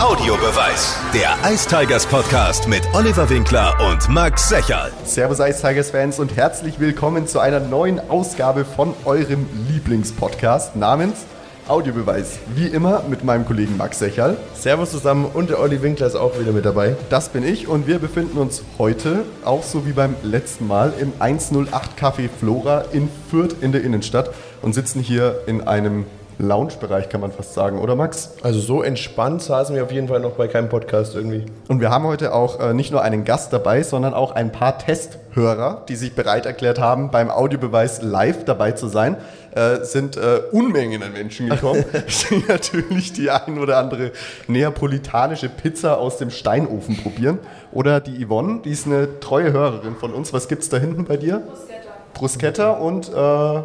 Audiobeweis. Der Ice Tigers Podcast mit Oliver Winkler und Max Secherl. Servus Ice Tigers Fans und herzlich willkommen zu einer neuen Ausgabe von eurem Lieblingspodcast namens Audiobeweis. Wie immer mit meinem Kollegen Max Secherl. Servus zusammen und der Olli Winkler ist auch wieder mit dabei. Das bin ich und wir befinden uns heute, auch so wie beim letzten Mal, im 108 Café Flora in Fürth in der Innenstadt und sitzen hier in einem Lounge-Bereich, kann man fast sagen, oder Max? Also so entspannt saßen wir auf jeden Fall noch bei keinem Podcast irgendwie. Und wir haben heute auch äh, nicht nur einen Gast dabei, sondern auch ein paar Testhörer, die sich bereit erklärt haben, beim Audiobeweis live dabei zu sein. Äh, sind äh, Unmengen an Menschen gekommen, die natürlich die ein oder andere neapolitanische Pizza aus dem Steinofen probieren. Oder die Yvonne, die ist eine treue Hörerin von uns. Was gibt's da hinten bei dir? Bruschetta. Bruschetta und äh,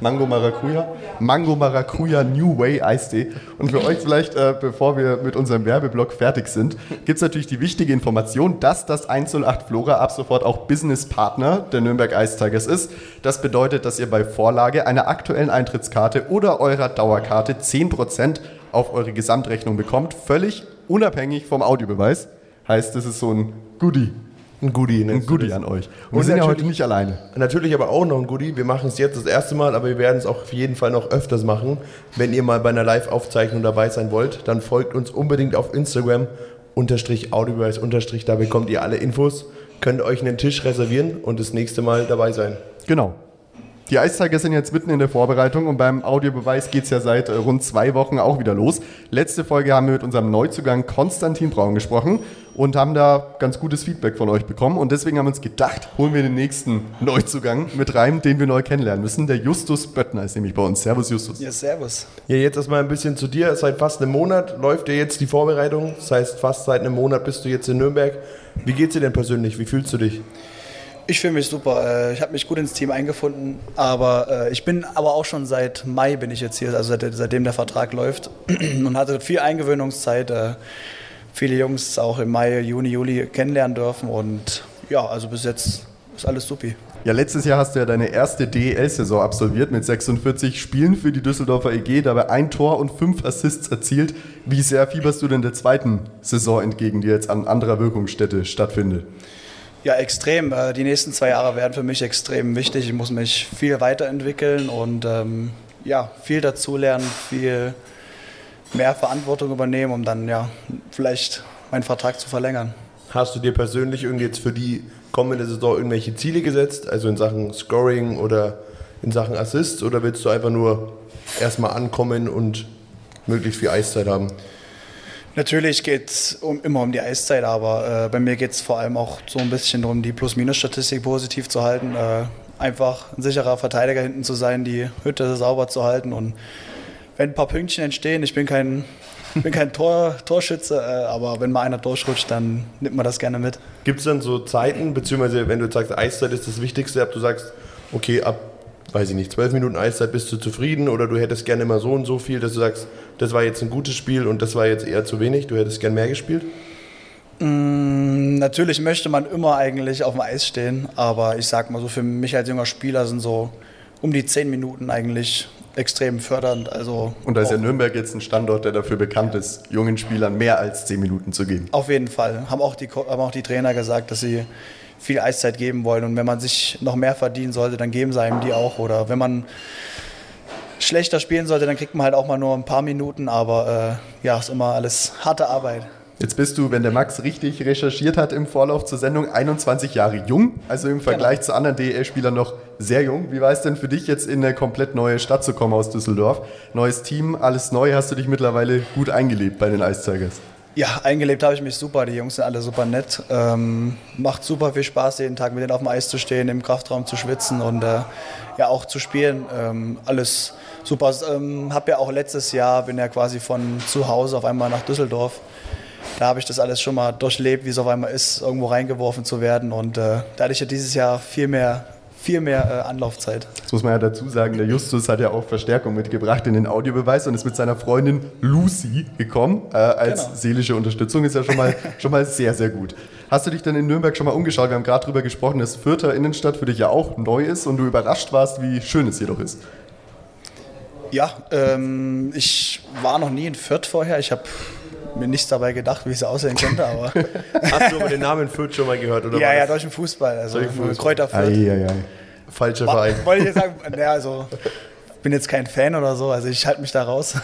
Mango Maracuja. Mango Maracuja New Way Eistee. Und für euch vielleicht, äh, bevor wir mit unserem Werbeblock fertig sind, gibt es natürlich die wichtige Information, dass das 108 Flora ab sofort auch Businesspartner der Nürnberg Ice Tigers ist. Das bedeutet, dass ihr bei Vorlage einer aktuellen Eintrittskarte oder eurer Dauerkarte 10% auf eure Gesamtrechnung bekommt, völlig unabhängig vom Audiobeweis. Heißt, das ist so ein Goodie. Ein Goodie. Ein Goodie an euch. Und, wir sind ja heute nicht alleine. Natürlich aber auch noch ein Goodie. Wir machen es jetzt das erste Mal, aber wir werden es auch auf jeden Fall noch öfters machen. Wenn ihr mal bei einer Live-Aufzeichnung dabei sein wollt, dann folgt uns unbedingt auf Instagram unterstrich Audiobeweis unterstrich. Da bekommt ihr alle Infos, könnt euch einen Tisch reservieren und das nächste Mal dabei sein. Genau. Die Eiszeiger sind jetzt mitten in der Vorbereitung und beim Audiobeweis geht es ja seit äh, rund zwei Wochen auch wieder los. Letzte Folge haben wir mit unserem Neuzugang Konstantin Braun gesprochen und haben da ganz gutes Feedback von euch bekommen. Und deswegen haben wir uns gedacht, holen wir den nächsten Neuzugang mit rein, den wir neu kennenlernen müssen. Der Justus Böttner ist nämlich bei uns. Servus, Justus. Ja, servus. Ja, jetzt erstmal ein bisschen zu dir. Seit fast einem Monat läuft ja jetzt die Vorbereitung. Das heißt, fast seit einem Monat bist du jetzt in Nürnberg. Wie geht's dir denn persönlich? Wie fühlst du dich? Ich fühle mich super. Äh, ich habe mich gut ins Team eingefunden, aber äh, ich bin aber auch schon seit Mai bin ich jetzt hier, also seitdem der Vertrag läuft und hatte viel Eingewöhnungszeit. Äh, viele Jungs auch im Mai, Juni, Juli kennenlernen dürfen und ja, also bis jetzt ist alles supi. Ja, letztes Jahr hast du ja deine erste DEL-Saison absolviert mit 46 Spielen für die Düsseldorfer EG, dabei ein Tor und fünf Assists erzielt. Wie sehr fieberst du denn der zweiten Saison entgegen, die jetzt an anderer Wirkungsstätte stattfindet? Ja, extrem. Äh, die nächsten zwei Jahre werden für mich extrem wichtig. Ich muss mich viel weiterentwickeln und ähm, ja, viel dazulernen, viel mehr Verantwortung übernehmen, um dann ja vielleicht meinen Vertrag zu verlängern. Hast du dir persönlich irgendwie jetzt für die kommende Saison irgendwelche Ziele gesetzt, also in Sachen Scoring oder in Sachen Assists, oder willst du einfach nur erstmal ankommen und möglichst viel Eiszeit haben? Natürlich geht es um, immer um die Eiszeit, aber äh, bei mir geht es vor allem auch so ein bisschen darum, die Plus-Minus-Statistik positiv zu halten. Äh, einfach ein sicherer Verteidiger hinten zu sein, die Hütte sauber zu halten und wenn ein paar Pünktchen entstehen, ich bin kein, bin kein Tor, Torschütze, äh, aber wenn mal einer durchrutscht, dann nimmt man das gerne mit. Gibt es dann so Zeiten, beziehungsweise wenn du sagst, Eiszeit ist das Wichtigste, ob du sagst, okay, ab weiß ich nicht, zwölf Minuten Eiszeit bist du zufrieden oder du hättest gerne immer so und so viel, dass du sagst, das war jetzt ein gutes Spiel und das war jetzt eher zu wenig, du hättest gern mehr gespielt? Mm, natürlich möchte man immer eigentlich auf dem Eis stehen, aber ich sag mal so, für mich als junger Spieler sind so um die zehn Minuten eigentlich extrem fördernd. Also und da ist ja Nürnberg jetzt ein Standort, der dafür bekannt ist, jungen Spielern mehr als zehn Minuten zu geben. Auf jeden Fall. Haben auch die, haben auch die Trainer gesagt, dass sie viel Eiszeit geben wollen. Und wenn man sich noch mehr verdienen sollte, dann geben sie einem die auch. Oder wenn man schlechter spielen sollte, dann kriegt man halt auch mal nur ein paar Minuten. Aber äh, ja, ist immer alles harte Arbeit. Jetzt bist du, wenn der Max richtig recherchiert hat im Vorlauf zur Sendung, 21 Jahre jung, also im Vergleich genau. zu anderen DEL-Spielern noch sehr jung. Wie war es denn für dich jetzt in eine komplett neue Stadt zu kommen aus Düsseldorf? Neues Team, alles neu. Hast du dich mittlerweile gut eingelebt bei den Ice Tigers? Ja, eingelebt habe ich mich super. Die Jungs sind alle super nett. Ähm, macht super viel Spaß, jeden Tag mit denen auf dem Eis zu stehen, im Kraftraum zu schwitzen und äh, ja auch zu spielen. Ähm, alles super. Ähm, habe ja auch letztes Jahr, bin ja quasi von zu Hause auf einmal nach Düsseldorf. Da habe ich das alles schon mal durchlebt, wie es auf einmal ist, irgendwo reingeworfen zu werden. Und äh, da hatte ich ja dieses Jahr viel mehr viel mehr äh, Anlaufzeit. Das muss man ja dazu sagen, der Justus hat ja auch Verstärkung mitgebracht in den Audiobeweis und ist mit seiner Freundin Lucy gekommen äh, als genau. seelische Unterstützung. Ist ja schon mal, schon mal sehr, sehr gut. Hast du dich dann in Nürnberg schon mal umgeschaut? Wir haben gerade darüber gesprochen, dass Fürther Innenstadt für dich ja auch neu ist und du überrascht warst, wie schön es hier doch ist. Ja, ähm, ich war noch nie in Fürth vorher. Ich habe mir nichts dabei gedacht, wie es aussehen könnte, aber Hast du aber den Namen Fürth schon mal gehört? Oder ja, war ja, den Fußball, also Durch den Fußball. Kräuter Fürth. Falscher Verein? Wollte ich jetzt sagen, ja, also bin jetzt kein Fan oder so, also ich halte mich da raus.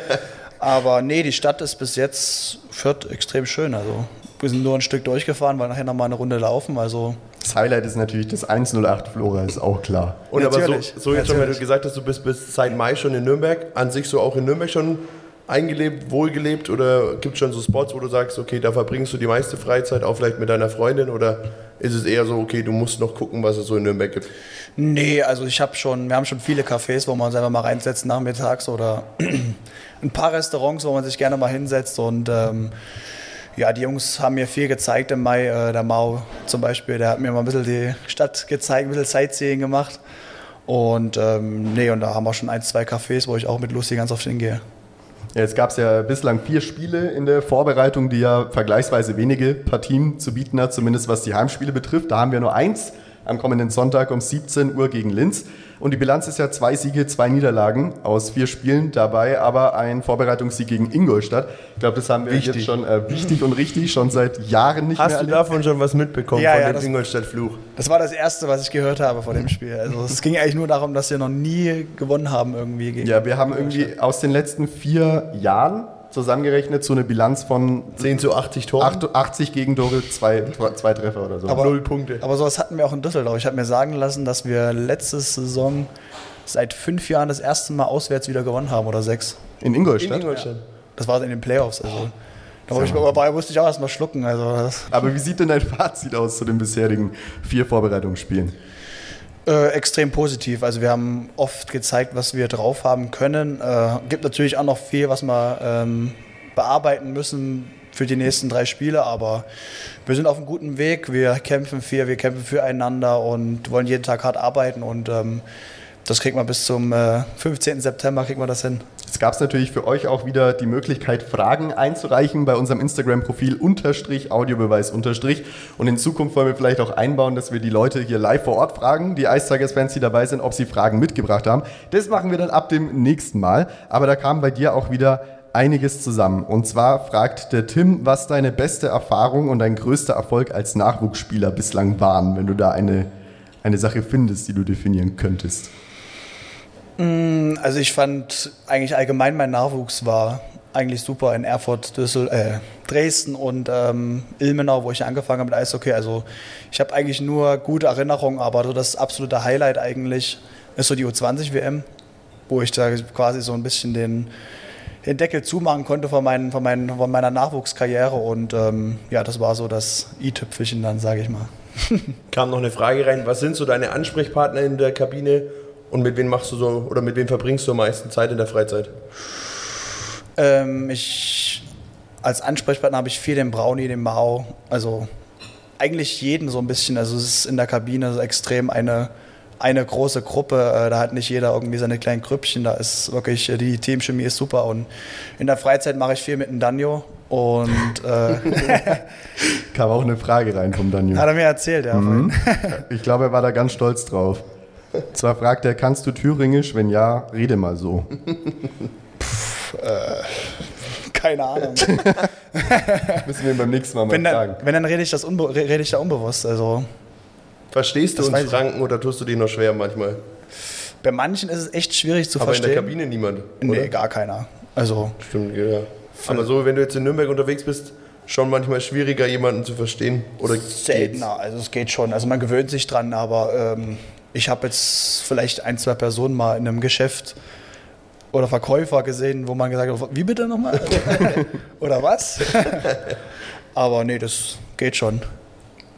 Aber nee, die Stadt ist bis jetzt Fürth extrem schön. Also wir sind nur ein Stück durchgefahren, weil nachher noch mal eine Runde laufen. Also Das Highlight ist natürlich das 108 Flora, ist auch klar. Und aber so, Natürlich, so jetzt schon, wenn du natürlich. gesagt hast, du bist bis seit Mai schon in Nürnberg, an sich so auch in Nürnberg schon eingelebt, wohlgelebt oder gibt es schon so Spots, wo du sagst, okay, da verbringst du die meiste Freizeit auch vielleicht mit deiner Freundin oder ist es eher so, okay, du musst noch gucken, was es so in Nürnberg gibt? Nee, also ich habe schon, wir haben schon viele Cafés, wo man uns einfach mal reinsetzt nachmittags oder ein paar Restaurants, wo man sich gerne mal hinsetzt und ähm, ja, die Jungs haben mir viel gezeigt im Mai. Äh, der Mau zum Beispiel, der hat mir mal ein bisschen die Stadt gezeigt, ein bisschen Sightseeing gemacht. Und ähm, nee, und da haben wir schon ein, zwei Cafés, wo ich auch mit Lucy ganz oft hingehe. Jetzt gab es ja bislang vier Spiele in der Vorbereitung, die ja vergleichsweise wenige Partien zu bieten hat, zumindest was die Heimspiele betrifft. Da haben wir nur eins am kommenden Sonntag um 17 Uhr gegen Linz. Und die Bilanz ist ja zwei Siege, zwei Niederlagen aus vier Spielen, dabei aber ein Vorbereitungssieg gegen Ingolstadt. Ich glaube, das haben wir Wichtig. jetzt schon äh, wichtig und richtig, schon seit Jahren nicht Hast mehr du erlebt. davon schon was mitbekommen, Ja, von ja, dem das- Ingolstadt-Fluch? Das war das Erste, was ich gehört habe vor dem Spiel. Also es ging eigentlich nur darum, dass wir noch nie gewonnen haben irgendwie gegen. Ja, wir haben irgendwie aus den letzten vier Jahren zusammengerechnet so eine Bilanz von 10 zu 80 Tore? 80 Gegentore, zwei, zwei Treffer oder so. aber null Punkte. Aber sowas hatten wir auch in Düsseldorf. Ich habe mir sagen lassen, dass wir letzte Saison seit fünf Jahren das erste Mal auswärts wieder gewonnen haben oder sechs. in in Ingolstadt. Ingolstadt. Das war in den Playoffs. Also. Da hab ich, dabei musste ich auch erstmal schlucken. Also Aber wie sieht denn dein Fazit aus zu den bisherigen vier Vorbereitungsspielen? Äh, extrem positiv. Also wir haben oft gezeigt, was wir drauf haben können. Äh, gibt natürlich auch noch viel, was wir ähm, bearbeiten müssen für die nächsten drei Spiele, aber wir sind auf einem guten Weg. Wir kämpfen viel, wir kämpfen füreinander und wollen jeden Tag hart arbeiten und ähm, das kriegen wir bis zum äh, 15. September kriegen wir das hin. Jetzt gab es natürlich für euch auch wieder die Möglichkeit, Fragen einzureichen bei unserem Instagram-Profil unterstrich Audiobeweis unterstrich. Und in Zukunft wollen wir vielleicht auch einbauen, dass wir die Leute hier live vor Ort fragen, die Ice Tigers-Fans, die dabei sind, ob sie Fragen mitgebracht haben. Das machen wir dann ab dem nächsten Mal. Aber da kam bei dir auch wieder einiges zusammen. Und zwar fragt der Tim, was deine beste Erfahrung und dein größter Erfolg als Nachwuchsspieler bislang waren, wenn du da eine, eine Sache findest, die du definieren könntest. Also ich fand eigentlich allgemein mein Nachwuchs war eigentlich super in Erfurt, Düssel, äh, Dresden und ähm, Ilmenau, wo ich angefangen habe mit Eishockey. Also ich habe eigentlich nur gute Erinnerungen, aber so das absolute Highlight eigentlich ist so die U20-WM, wo ich da quasi so ein bisschen den, den Deckel zumachen konnte von, meinen, von, meinen, von meiner Nachwuchskarriere und ähm, ja, das war so das i-Tüpfelchen dann, sage ich mal. Kam noch eine Frage rein, was sind so deine Ansprechpartner in der Kabine und mit wem machst du so oder mit wem verbringst du am meisten Zeit in der Freizeit? Ähm, ich, als Ansprechpartner habe ich viel den Brownie, den Mao, also eigentlich jeden so ein bisschen. Also es ist in der Kabine so extrem eine, eine große Gruppe. Äh, da hat nicht jeder irgendwie seine kleinen Grüppchen. Da ist wirklich, äh, die Teamchemie ist super. Und in der Freizeit mache ich viel mit dem Danjo. Und äh, Kam auch eine Frage rein vom Daniel. hat er mir erzählt, ja. vorhin. Ich glaube, er war da ganz stolz drauf. Zwar fragt er, kannst du Thüringisch? Wenn ja, rede mal so. Keine Ahnung. Müssen wir beim nächsten Mal mal wenn, fragen. dann, wenn, dann rede ich, das unbe rede ich da unbewusst. Also Verstehst du Das uns. Franken oder tust du die noch schwer manchmal? bei manchen ist es echt schwierig zu Aber in der verstehen. Kabine niemand. nee, oder? gar keiner. Also Stimmt, ja. Aber so, wenn du jetzt in Nürnberg unterwegs bist, schon manchmal schwieriger, jemanden zu verstehen. Oder geht's? Seltener, also es geht schon. Also man gewöhnt sich dran, aber ähm, ich habe jetzt vielleicht ein, zwei Personen mal in einem Geschäft oder Verkäufer gesehen, wo man gesagt hat, wie bitte nochmal? oder was? aber nee, das geht schon.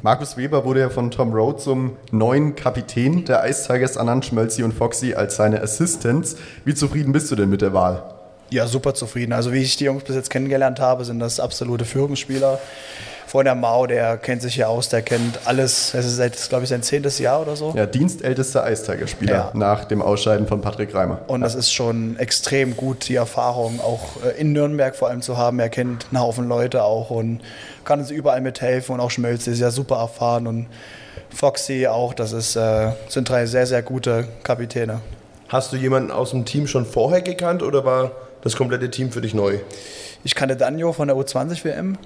Markus Weber wurde ja von Tom Rowe zum neuen Kapitän der Ice Tigers ernannt, Schmölzi und Foxy als seine Assistants. Wie zufrieden bist du denn mit der Wahl? Ja, super zufrieden. Also wie ich die Jungs bis jetzt kennengelernt habe, sind das absolute Führungsspieler. Vor der Mao, der kennt sich hier aus, der kennt alles. Es ist seit, glaube ich, sein zehntes Jahr oder so. Ja, dienstältester Ice Tiger-Spieler Ja. nach dem Ausscheiden von Patrick Reimer. Und das ist schon extrem gut, die Erfahrung auch äh, in Nürnberg vor allem zu haben. Er kennt einen Haufen Leute auch und kann uns überall mithelfen. Und auch Schmölze ist ja super erfahren und Foxy auch. Das ist, äh, sind drei sehr, sehr gute Kapitäne. Hast du jemanden aus dem Team schon vorher gekannt oder war das komplette Team für dich neu? Ich kannte Danjo von der U20 WM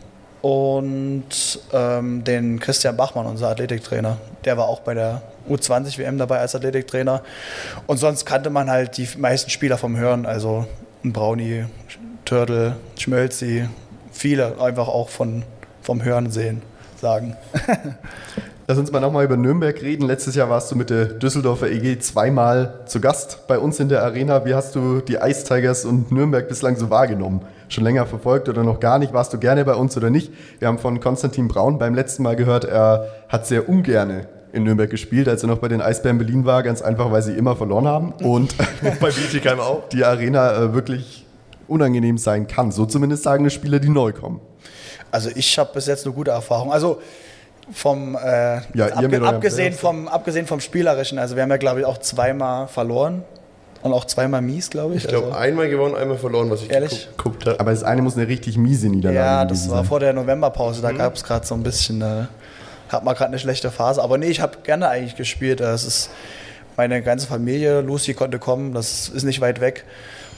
und ähm, den Christian Bachmann, unser Athletiktrainer. Der war auch bei der U20 WM dabei als Athletiktrainer. Und sonst kannte man halt die meisten Spieler vom Hören, also ein Brownie, Turtle, Schmölzi, viele einfach auch von, vom Hören sehen, sagen. Lass uns mal nochmal über Nürnberg reden. Letztes Jahr warst du mit der Düsseldorfer EG zweimal zu Gast bei uns in der Arena. Wie hast du die Ice Tigers und Nürnberg bislang so wahrgenommen? Schon länger verfolgt oder noch gar nicht? Warst du gerne bei uns oder nicht? Wir haben von Konstantin Braun beim letzten Mal gehört, er hat sehr ungerne in Nürnberg gespielt, als er noch bei den Eisbären Berlin war, ganz einfach, weil sie immer verloren haben und bei Bietigheim auch. die Arena äh, wirklich unangenehm sein kann. So zumindest sagen die Spieler, die neu kommen. Also ich habe bis jetzt eine gute Erfahrung. Also vom Ja, äh, mit eurem abgesehen vom abgesehen vom spielerischen. Also wir haben ja glaube ich auch zweimal verloren und auch zweimal mies, glaube ich. Ich glaube, also, einmal gewonnen, einmal verloren, was ich Ehrlich? geguckt habe. Aber das eine muss eine richtig miese Niederlage ja, das war sein. vor der Novemberpause. Mhm. Da gab es gerade so ein bisschen, äh, hat man gerade eine schlechte Phase. Aber nee, ich habe gerne eigentlich gespielt. Es ist meine ganze Familie. Lucy konnte kommen. Das ist nicht weit weg.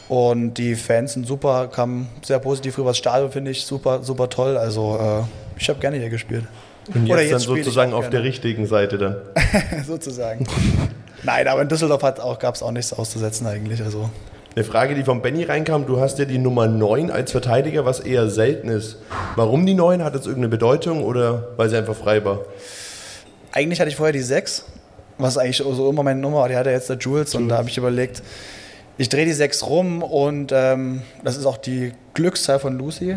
Und die Fans sind super, kamen sehr positiv rüber. Das Stadion finde ich super, super toll. Also äh, ich habe gerne hier gespielt. Und Oder jetzt, dann sozusagen auf der gerne. richtigen Seite dann. sozusagen. Nein, aber in Düsseldorf auch, gab es auch nichts auszusetzen eigentlich. Also Eine Frage, die von Benny reinkam, du hast ja die Nummer 9 als Verteidiger, was eher selten ist. Warum die 9? Hat das irgendeine Bedeutung oder weil sie einfach frei war? eigentlich hatte ich vorher die 6, was eigentlich so immer meine Nummer war. Die hatte jetzt der Jules und da habe ich überlegt, ich drehe die 6 rum und ähm, das ist auch die Glückszahl von Lucy.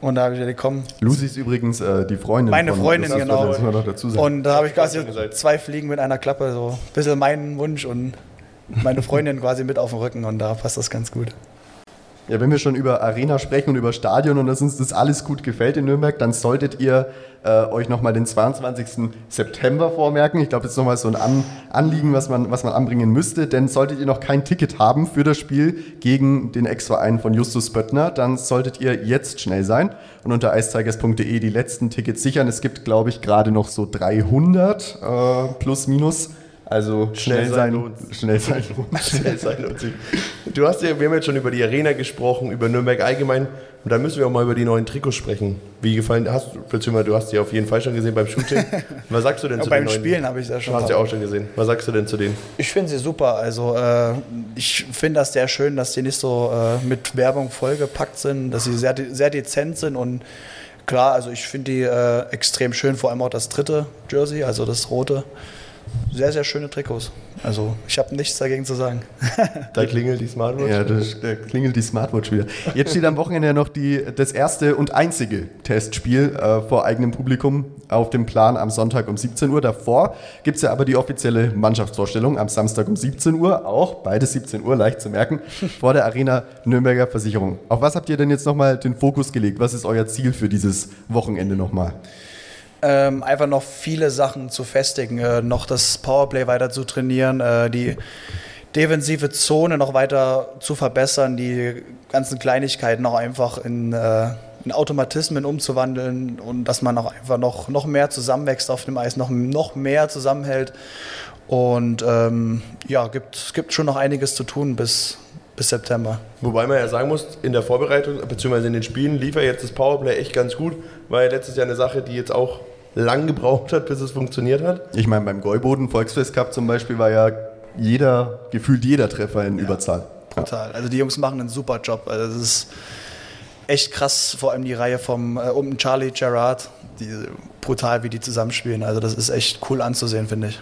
Und da habe ich gedacht, komm. Lucy ist übrigens äh, die Freundin Meine von Freundin, das genau. wir noch dazu sagen. Und da habe ich quasi gesagt. zwei Fliegen mit einer Klappe, so ein bisschen meinen Wunsch und meine Freundin quasi mit auf dem Rücken und da passt das ganz gut. Ja, wenn wir schon über Arena sprechen und über Stadion und dass uns das alles gut gefällt in Nürnberg, dann solltet ihr äh, euch nochmal den 22. September vormerken. Ich glaube, das ist nochmal so ein An Anliegen, was man, was man anbringen müsste. Denn solltet ihr noch kein Ticket haben für das Spiel gegen den Ex-Verein von Justus Böttner, dann solltet ihr jetzt schnell sein und unter eistigers.de die letzten Tickets sichern. Es gibt, glaube ich, gerade noch so 300 äh, plus minus. Also schnell, sein sein, lohnt's. schnell sein lohnt. Schnell sein und sich. Du hast ja, wir haben jetzt schon über die Arena gesprochen, über Nürnberg allgemein. Und da müssen wir auch mal über die neuen Trikots sprechen. Wie gefallen hast du, beziehungsweise du hast die auf jeden Fall schon gesehen beim Shooting. Was sagst du denn Ja, zu beim den neuen? Spielen habe ich das schon Du hast ja auch schon gesehen. Was sagst du denn zu denen? Ich finde sie super. Also äh, ich finde das sehr schön, dass die nicht so äh, mit Werbung vollgepackt sind, dass sie sehr, sehr dezent sind und klar, also ich finde die äh, extrem schön, vor allem auch das dritte Jersey, also das rote. Sehr, sehr schöne Trikots. Also ich habe nichts dagegen zu sagen. Da klingelt die Smartwatch. Ja, da da klingelt die Smartwatch wieder. Jetzt steht am Wochenende ja noch die, das erste und einzige Testspiel äh, vor eigenem Publikum auf dem Plan am Sonntag um 17 Uhr. Davor gibt es ja aber die offizielle Mannschaftsvorstellung am Samstag um 17 Uhr, auch beides 17 Uhr, leicht zu merken, vor der Arena Nürnberger Versicherung. Auf was habt ihr denn jetzt nochmal den Fokus gelegt? Was ist euer Ziel für dieses Wochenende nochmal? Ähm, einfach noch viele Sachen zu festigen, äh, noch das Powerplay weiter zu trainieren, äh, die defensive Zone noch weiter zu verbessern, die ganzen Kleinigkeiten auch einfach in, äh, in Automatismen umzuwandeln und dass man auch einfach noch, noch mehr zusammenwächst auf dem Eis, noch, noch mehr zusammenhält. Und ähm, ja, gibt, es gibt schon noch einiges zu tun bis, bis September. Wobei man ja sagen muss, in der Vorbereitung bzw. in den Spielen lief ja jetzt das Powerplay echt ganz gut. War ja letztes Jahr eine Sache, die jetzt auch lang gebraucht hat, bis es funktioniert hat. Ich meine, beim Gäuboden Volksfest Cup zum Beispiel war ja jeder, gefühlt jeder Treffer in Überzahl. Total. Also die Jungs machen einen super Job. Also das ist echt krass, vor allem die Reihe vom äh, um Charlie Gerard, die, brutal, wie die zusammenspielen. Also das ist echt cool anzusehen, finde ich.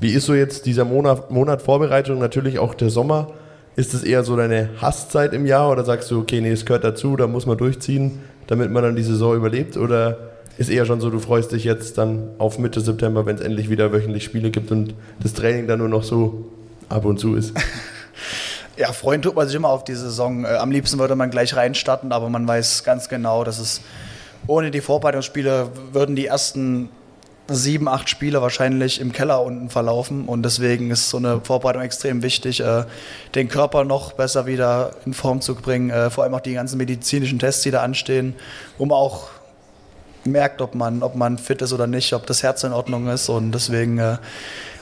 Wie ist so jetzt dieser Monat, Monat Vorbereitung, natürlich auch der Sommer? Ist es eher so deine Hasszeit im Jahr oder sagst du, okay, nee, es gehört dazu, da muss man durchziehen, damit man dann die Saison überlebt? Oder ist eher schon so, du freust dich jetzt dann auf Mitte September, wenn es endlich wieder wöchentlich Spiele gibt und das Training dann nur noch so ab und zu ist? Ja, freuen tut man sich immer auf die Saison. Äh, am liebsten würde man gleich reinstarten, aber man weiß ganz genau, dass es ohne die Vorbereitungsspiele würden die ersten sieben, acht Spiele wahrscheinlich im Keller unten verlaufen. Und deswegen ist so eine Vorbereitung extrem wichtig, äh, den Körper noch besser wieder in Form zu bringen, äh, vor allem auch die ganzen medizinischen Tests, die da anstehen, man auch merkt, ob man, ob man fit ist oder nicht, ob das Herz in Ordnung ist. Und deswegen äh,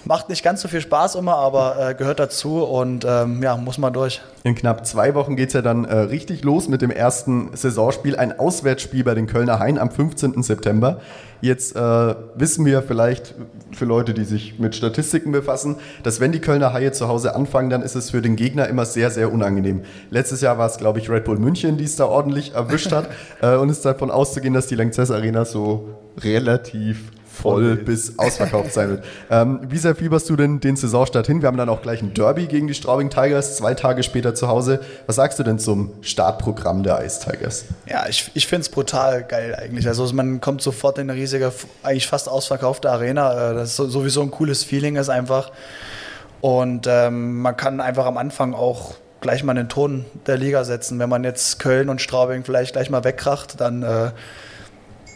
macht nicht ganz so viel Spaß immer, aber äh, gehört dazu und ähm, ja, muss man durch. In knapp zwei Wochen geht es ja dann äh, richtig los mit dem ersten Saisonspiel, ein Auswärtsspiel bei den Kölner Hain am 15. September. Jetzt äh, wissen wir vielleicht für Leute, die sich mit Statistiken befassen, dass wenn die Kölner Haie zu Hause anfangen, dann ist es für den Gegner immer sehr, sehr unangenehm. Letztes Jahr war es, glaube ich, Red Bull München, die es da ordentlich erwischt hat. äh, und es ist davon auszugehen, dass die Lanxess Arena so relativ voll bis ausverkauft sein wird. Ähm, wie sehr fieberst du denn den Saisonstart hin? Wir haben dann auch gleich ein Derby gegen die Straubing Tigers, zwei Tage später zu Hause. Was sagst du denn zum Startprogramm der Ice Tigers? Ja, ich, ich finde es brutal geil eigentlich. Also man kommt sofort in eine riesige, eigentlich fast ausverkaufte Arena. Äh, das ist sowieso ein cooles Feeling ist einfach. Und ähm, man kann einfach am Anfang auch gleich mal den Ton der Liga setzen. Wenn man jetzt Köln und Straubing vielleicht gleich mal wegkracht, dann äh,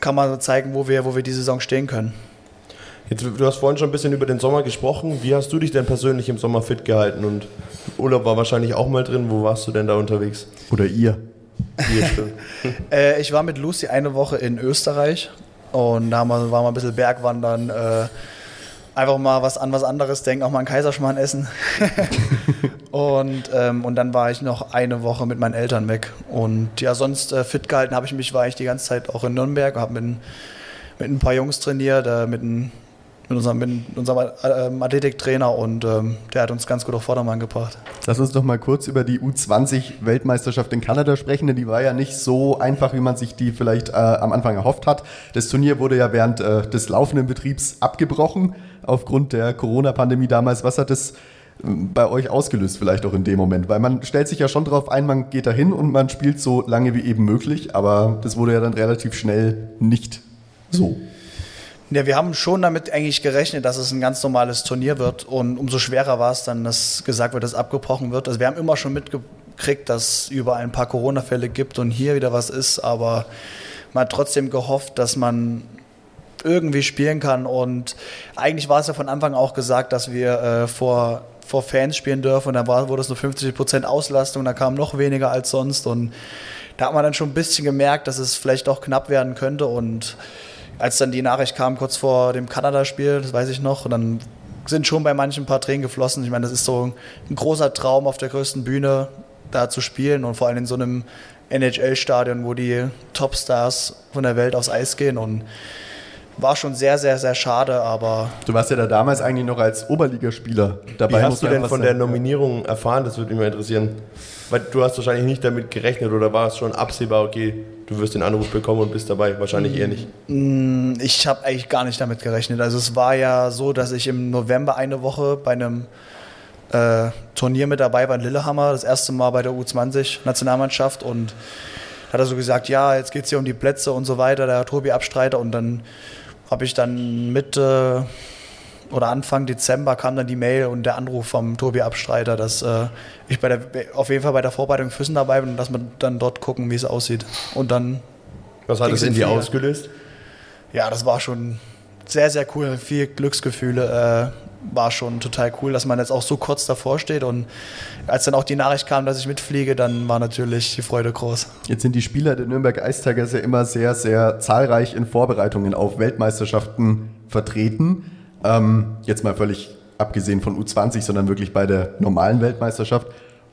kann man zeigen, wo wir, wo wir die Saison stehen können. Jetzt, du hast vorhin schon ein bisschen über den Sommer gesprochen. Wie hast du dich denn persönlich im Sommer fit gehalten? Und Urlaub war wahrscheinlich auch mal drin. Wo warst du denn da unterwegs? Oder ihr? Ihr äh, ich war mit Lucy eine Woche in Österreich und da waren wir ein bisschen Bergwandern. Einfach mal was an was anderes denken, auch mal einen Kaiserschmarrn essen. und, ähm, und dann war ich noch eine Woche mit meinen Eltern weg. Und ja, sonst äh, fit gehalten habe ich mich, war ich die ganze Zeit auch in Nürnberg, habe mit, mit ein paar Jungs trainiert, äh, mit, ein, mit unserem, mit unserem äh, Athletiktrainer und ähm, der hat uns ganz gut auf Vordermann gebracht. Lass uns doch mal kurz über die U20-Weltmeisterschaft in Kanada sprechen, denn die war ja nicht so einfach, wie man sich die vielleicht äh, am Anfang erhofft hat. Das Turnier wurde ja während äh, des laufenden Betriebs abgebrochen aufgrund der Corona-Pandemie damals. Was hat das ähm, bei euch ausgelöst, vielleicht auch in dem Moment? Weil man stellt sich ja schon darauf ein, man geht da hin und man spielt so lange wie eben möglich, aber das wurde ja dann relativ schnell nicht so. Ja, wir haben schon damit eigentlich gerechnet, dass es ein ganz normales Turnier wird und umso schwerer war es dann, dass gesagt wird, dass abgebrochen wird. Also wir haben immer schon mitgekriegt, dass es überall ein paar Corona-Fälle gibt und hier wieder was ist, aber man hat trotzdem gehofft, dass man irgendwie spielen kann. Und eigentlich war es ja von Anfang auch gesagt, dass wir äh, vor, vor Fans spielen dürfen. Und dann war, wurde es nur 50 Prozent Auslastung, da kam noch weniger als sonst. Und da hat man dann schon ein bisschen gemerkt, dass es vielleicht doch knapp werden könnte. Und als dann die Nachricht kam, kurz vor dem Kanada-Spiel, das weiß ich noch, dann sind schon bei manchen ein paar Tränen geflossen. Ich meine, das ist so ein großer Traum, auf der größten Bühne da zu spielen und vor allem in so einem NHL-Stadion, wo die Topstars von der Welt aufs Eis gehen. Und war schon sehr, sehr, sehr schade, aber. Du warst ja da damals eigentlich noch als Oberligaspieler dabei. Wie hast du denn von der Nominierung erfahren? Das würde mich mal interessieren. Weil du hast wahrscheinlich nicht damit gerechnet oder war es schon absehbar, okay, du wirst den Anruf bekommen und bist dabei? Wahrscheinlich eher nicht. Mm, ich habe eigentlich gar nicht damit gerechnet. Also es war ja so, dass ich im November eine Woche bei einem äh, Turnier mit dabei war in Lillehammer, das erste Mal bei der U20-Nationalmannschaft und hat er so gesagt, ja, jetzt geht es hier um die Plätze und so weiter, der Tobi Abstreiter und dann habe ich dann Mitte oder Anfang Dezember kam dann die Mail und der Anruf vom Tobi Abstreiter, dass äh, ich bei der, auf jeden Fall bei der Vorbereitung Füssen dabei bin und dass wir dann dort gucken, wie es aussieht. Und dann. Was hat es in dir ausgelöst? Ja, das war schon sehr, sehr cool. Viel Glücksgefühle. War schon total cool, dass man jetzt auch so kurz davor steht. Und als dann auch die Nachricht kam, dass ich mitfliege, dann war natürlich die Freude groß. Jetzt sind die Spieler der Nürnberg Ice Tigers ja immer sehr, sehr zahlreich in Vorbereitungen auf Weltmeisterschaften vertreten. Ähm, jetzt mal völlig abgesehen von U20, sondern wirklich bei der normalen Weltmeisterschaft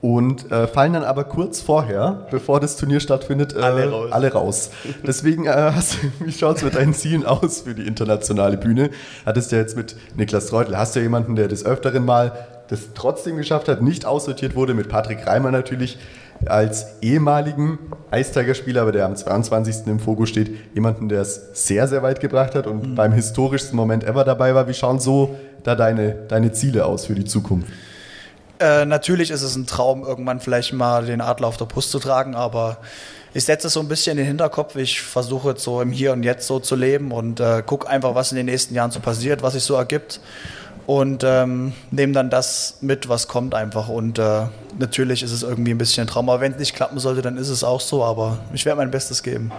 und äh, fallen dann aber kurz vorher, bevor das Turnier stattfindet, äh, alle, raus. alle, raus. Deswegen, äh, hast, wie schaut es mit deinen Zielen aus für die internationale Bühne? Hattest du ja jetzt mit Niklas Treutel, hast du ja jemanden, der des Öfteren mal das trotzdem geschafft hat, nicht aussortiert wurde, mit Patrick Reimer natürlich als ehemaligen Eistiger-Spieler, aber der am 22. im Fogo steht, jemanden, der es sehr, sehr weit gebracht hat und mhm. beim historischsten Moment ever dabei war. Wie schauen so da deine, deine Ziele aus für die Zukunft? Äh, natürlich ist es ein Traum, irgendwann vielleicht mal den Adler auf der Brust zu tragen, aber ich setze es so ein bisschen in den Hinterkopf. Ich versuche jetzt so im Hier und Jetzt so zu leben und äh, gucke einfach, was in den nächsten Jahren so passiert, was sich so ergibt und ähm, nehme dann das mit, was kommt einfach. Und äh, natürlich ist es irgendwie ein bisschen ein Traum. Aber wenn es nicht klappen sollte, dann ist es auch so. Aber ich werde mein Bestes geben.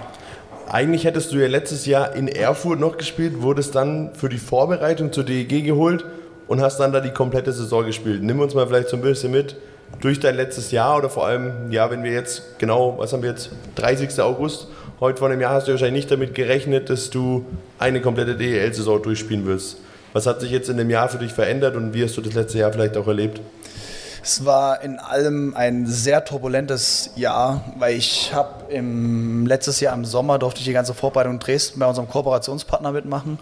Eigentlich hättest du ja letztes Jahr in Erfurt noch gespielt, wurdest dann für die Vorbereitung zur DEG geholt und hast dann da die komplette Saison gespielt. Nimm uns mal vielleicht so ein bisschen mit durch dein letztes Jahr oder vor allem, ja, wenn wir jetzt genau, was haben wir jetzt, 30. August, heute vor einem Jahr hast du wahrscheinlich nicht damit gerechnet, dass du eine komplette DEL-Saison durchspielen wirst. Was hat sich jetzt in dem Jahr für dich verändert und wie hast du das letzte Jahr vielleicht auch erlebt? Es war in allem ein sehr turbulentes Jahr, weil ich habe im letztes Jahr im Sommer durfte ich die ganze Vorbereitung in Dresden bei unserem Kooperationspartner mitmachen.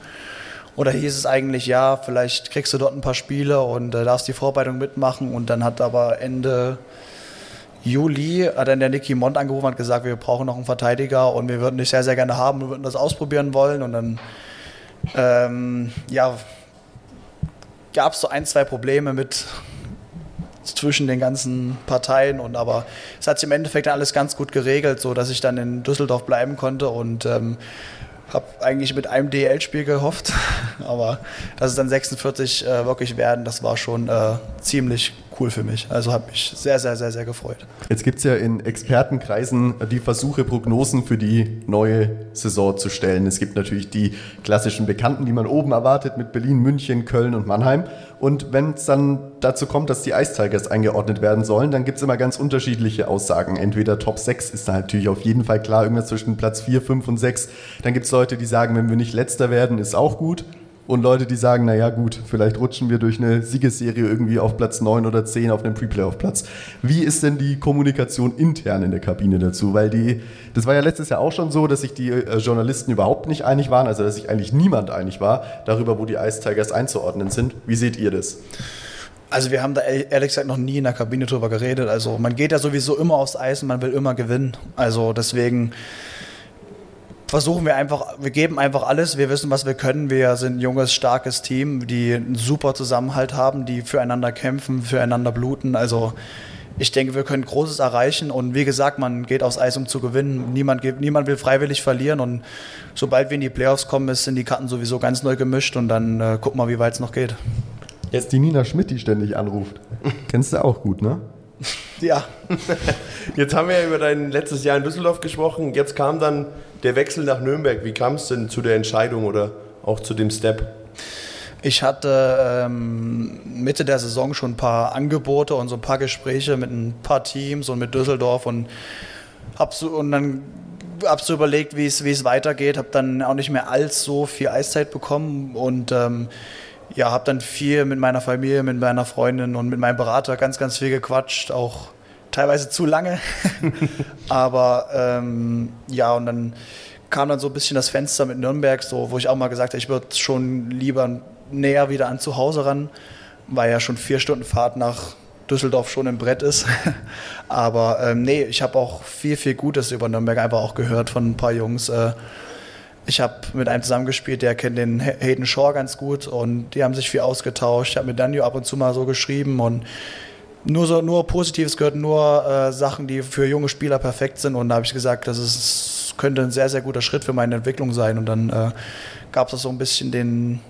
Und da hieß es eigentlich, ja, vielleicht kriegst du dort ein paar Spiele und äh, darfst die Vorbereitung mitmachen. Und dann hat aber Ende Juli hat dann der Nicky Mond angerufen und gesagt, wir brauchen noch einen Verteidiger und wir würden dich sehr, sehr gerne haben, wir würden das ausprobieren wollen. Und dann ähm, ja, gab es so ein, zwei Probleme mit zwischen den ganzen Parteien und aber es hat sich im Endeffekt alles ganz gut geregelt, so dass ich dann in Düsseldorf bleiben konnte und ähm, habe eigentlich mit einem DL-Spiel gehofft, aber dass es dann 46 äh, wirklich werden, das war schon äh, ziemlich cool für mich. Also habe mich sehr, sehr, sehr, sehr gefreut. Jetzt gibt es ja in Expertenkreisen die Versuche, Prognosen für die neue Saison zu stellen. Es gibt natürlich die klassischen Bekannten, die man oben erwartet, mit Berlin, München, Köln und Mannheim. Und wenn es dann dazu kommt, dass die Ice eingeordnet werden sollen, dann gibt es immer ganz unterschiedliche Aussagen. Entweder Top 6 ist da natürlich auf jeden Fall klar, irgendwas zwischen Platz 4, 5 und 6. Dann gibt es Leute, die sagen, wenn wir nicht letzter werden, ist auch gut und Leute, die sagen, naja gut, vielleicht rutschen wir durch eine Siegesserie irgendwie auf Platz 9 oder 10 auf einem Pre-Playoff-Platz. Wie ist denn die Kommunikation intern in der Kabine dazu? Weil die, das war ja letztes Jahr auch schon so, dass sich die äh, Journalisten überhaupt nicht einig waren, also dass sich eigentlich niemand einig war darüber, wo die Ice Tigers einzuordnen sind. Wie seht ihr das? Also wir haben da ehrlich gesagt noch nie in der Kabine drüber geredet. Also man geht ja sowieso immer aufs Eis und man will immer gewinnen. Also deswegen versuchen wir einfach, wir geben einfach alles, wir wissen, was wir können. Wir sind ein junges, starkes Team, die einen super Zusammenhalt haben, die füreinander kämpfen, füreinander bluten. Also ich denke, wir können Großes erreichen und wie gesagt, man geht aufs Eis, um zu gewinnen. Niemand, niemand will freiwillig verlieren und sobald wir in die Playoffs kommen, sind die Karten sowieso ganz neu gemischt und dann äh, gucken wir, wie weit es noch geht. Jetzt die Nina Schmidt, die ständig anruft. Kennst du auch gut, ne? Ja. Jetzt haben wir ja über dein letztes Jahr in Düsseldorf gesprochen. Jetzt kam dann der Wechsel nach Nürnberg, wie kam es denn zu der Entscheidung oder auch zu dem Step? Ich hatte ähm, Mitte der Saison schon ein paar Angebote und so ein paar Gespräche mit ein paar Teams und mit Düsseldorf und hab so, und dann habe so überlegt, wie es weitergeht, habe dann auch nicht mehr allzu viel Eiszeit bekommen und ähm, ja, habe dann viel mit meiner Familie, mit meiner Freundin und mit meinem Berater ganz, ganz viel gequatscht, auch teilweise zu lange. Aber ähm, ja, und dann kam dann so ein bisschen das Fenster mit Nürnberg, so, wo ich auch mal gesagt habe, ich würde schon lieber näher wieder an zu Hause ran, weil ja schon vier Stunden Fahrt nach Düsseldorf schon im Brett ist. Aber ähm, nee, ich habe auch viel, viel Gutes über Nürnberg einfach auch gehört von ein paar Jungs. Äh, ich habe mit einem zusammengespielt, der kennt den Hayden Shaw ganz gut und die haben sich viel ausgetauscht. Ich habe mit Daniel ab und zu mal so geschrieben und nur so nur Positives gehört, nur äh, Sachen, die für junge Spieler perfekt sind. Und da habe ich gesagt, das ist, könnte ein sehr, sehr guter Schritt für meine Entwicklung sein. Und dann äh, gab es so ein bisschen den,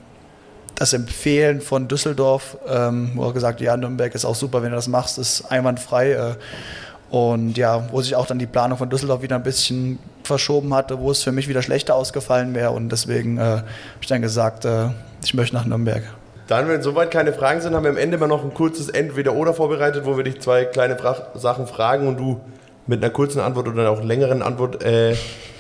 das Empfehlen von Düsseldorf, ähm, wo er gesagt ja, Nürnberg ist auch super, wenn du das machst, ist einwandfrei. Äh, und ja, wo sich auch dann die Planung von Düsseldorf wieder ein bisschen verschoben hatte, wo es für mich wieder schlechter ausgefallen wäre. Und deswegen äh, habe ich dann gesagt, äh, ich möchte nach Nürnberg. Dann, wenn soweit keine Fragen sind, haben wir am Ende mal noch ein kurzes Entweder-Oder vorbereitet, wo wir dich zwei kleine Fra Sachen fragen und du mit einer kurzen Antwort oder auch längeren Antwort äh,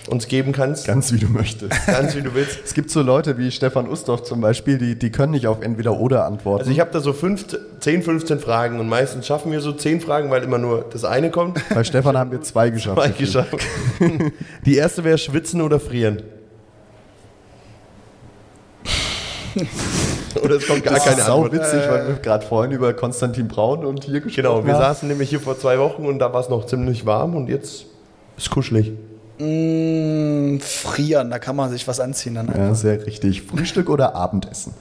uns geben kannst. Ganz wie du möchtest. Ganz wie du willst. Es gibt so Leute wie Stefan Ustorf zum Beispiel, die, die können nicht auf entweder oder antworten. Also ich habe da so 15, 10, 15 Fragen und meistens schaffen wir so 10 Fragen, weil immer nur das eine kommt. Bei Stefan haben wir zwei geschafft. Zwei geschafft. Die erste wäre schwitzen oder frieren. Oder es kommt gar das keine ist Antwort. witzig, weil wir gerade vorhin über Konstantin Braun und hier gesprochen Genau, wir haben. saßen nämlich hier vor zwei Wochen und da war es noch ziemlich warm und jetzt ist es kuschelig. Mmh, frieren, da kann man sich was anziehen dann einfach. Ja, sehr richtig. Frühstück oder Abendessen?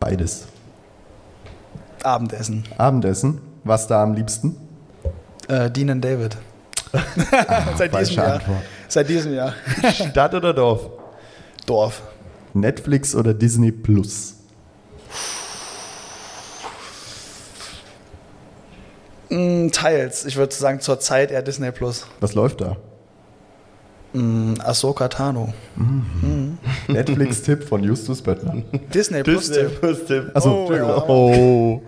Beides. Abendessen. Abendessen. Was da am liebsten? Äh, Dean und David. Ah, Seit diesem Jahr. Antwort. Seit diesem Jahr. Stadt oder Dorf? Dorf. Netflix oder Disney Plus? Mm, teils. Ich würde sagen, zur Zeit eher Disney Plus. Was läuft da? Mm, Ahsoka Tano. Mhm. Mhm. Netflix-Tipp von Justus Böttner. Disney Plus Disney Tipp. Plus Tipp. Also, Oh, ja. oh.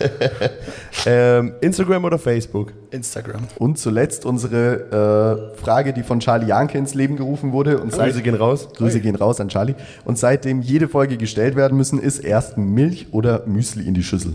Ähm, Instagram oder Facebook? Instagram. Und zuletzt unsere äh, Frage, die von Charlie Janke ins Leben gerufen wurde. Und seit, Grüße gehen raus. Grüße gehen raus an Charlie. Und seitdem jede Folge gestellt werden müssen, ist erst Milch oder Müsli in die Schüssel.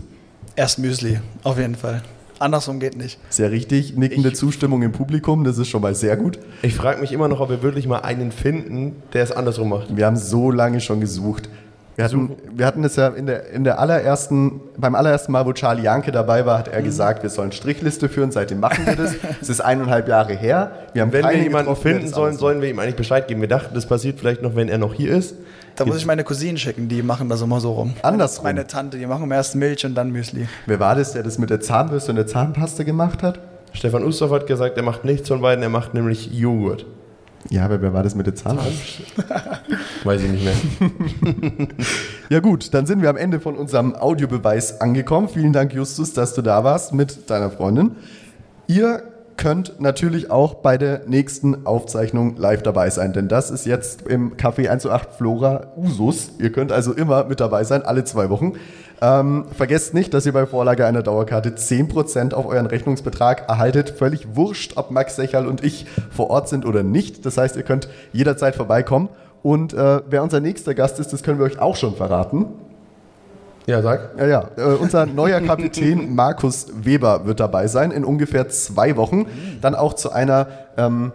Erst Müsli, auf jeden Fall. Andersrum geht nicht. Sehr richtig. Nickende Zustimmung im Publikum, das ist schon mal sehr gut. Ich frage mich immer noch, ob wir wirklich mal einen finden, der es andersrum macht. Wir haben so lange schon gesucht. Wir hatten, wir hatten es ja in der, in der allerersten, beim allerersten Mal, wo Charlie Janke dabei war, hat er gesagt, wir sollen Strichliste führen. Seitdem machen wir das. Es ist eineinhalb Jahre her. Wir haben Wenn wir jemanden finden sollen, sollen wir ihm eigentlich Bescheid geben. Wir dachten, das passiert vielleicht noch, wenn er noch hier ist. Da muss ich meine Cousinen schicken, die machen das immer so rum. Andersrum. Meine Tante, die machen erst Milch und dann Müsli. Wer war das, der das mit der Zahnbürste und der Zahnpaste gemacht hat? Stefan Ustorf hat gesagt, er macht nichts von beiden, er macht nämlich Joghurt. Ja, aber wer war das mit der Zahnpaste? Weiß ich nicht mehr. Ja gut, dann sind wir am Ende von unserem Audiobeweis angekommen. Vielen Dank, Justus, dass du da warst mit deiner Freundin. Ihr könnt natürlich auch bei der nächsten Aufzeichnung live dabei sein, denn das ist jetzt im Café 1 zu 8 Flora Usus. Ihr könnt also immer mit dabei sein, alle zwei Wochen. Ähm, vergesst nicht, dass ihr bei Vorlage einer Dauerkarte 10% auf euren Rechnungsbetrag erhaltet. Völlig wurscht, ob Max Sechal und ich vor Ort sind oder nicht. Das heißt, ihr könnt jederzeit vorbeikommen. Und äh, wer unser nächster Gast ist, das können wir euch auch schon verraten. Ja, sag. Ja, ja. Äh, unser neuer Kapitän Markus Weber wird dabei sein in ungefähr zwei Wochen. Dann auch zu einer ähm,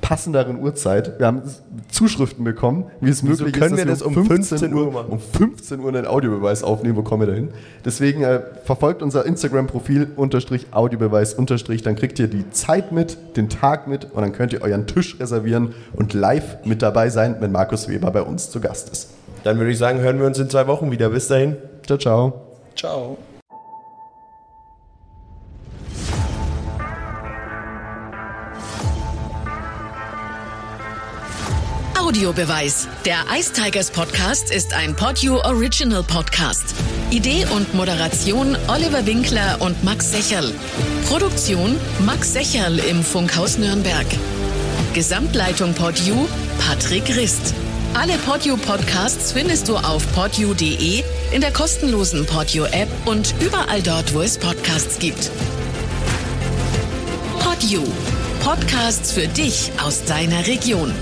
passenderen Uhrzeit. Wir haben Zuschriften bekommen, wie es Wieso möglich können ist, wir dass das um 15 Uhr machen? um 15 Uhr einen Audiobeweis aufnehmen. Wo kommen wir dahin? Deswegen äh, verfolgt unser Instagram-Profil unterstrich Audiobeweis unterstrich. Dann kriegt ihr die Zeit mit, den Tag mit und dann könnt ihr euren Tisch reservieren und live mit dabei sein, wenn Markus Weber bei uns zu Gast ist. Dann würde ich sagen, hören wir uns in zwei Wochen wieder. Bis dahin. Ciao, ciao. Ciao. Audiobeweis. Der Ice Tigers Podcast ist ein Podyou Original Podcast. Idee und Moderation Oliver Winkler und Max Secherl. Produktion Max Secherl im Funkhaus Nürnberg. Gesamtleitung Podyou Patrick Rist. Alle Podyou Podcasts findest du auf podyou.de, in der kostenlosen Podyou App und überall dort, wo es Podcasts gibt. Podyou. Podcasts für dich aus deiner Region.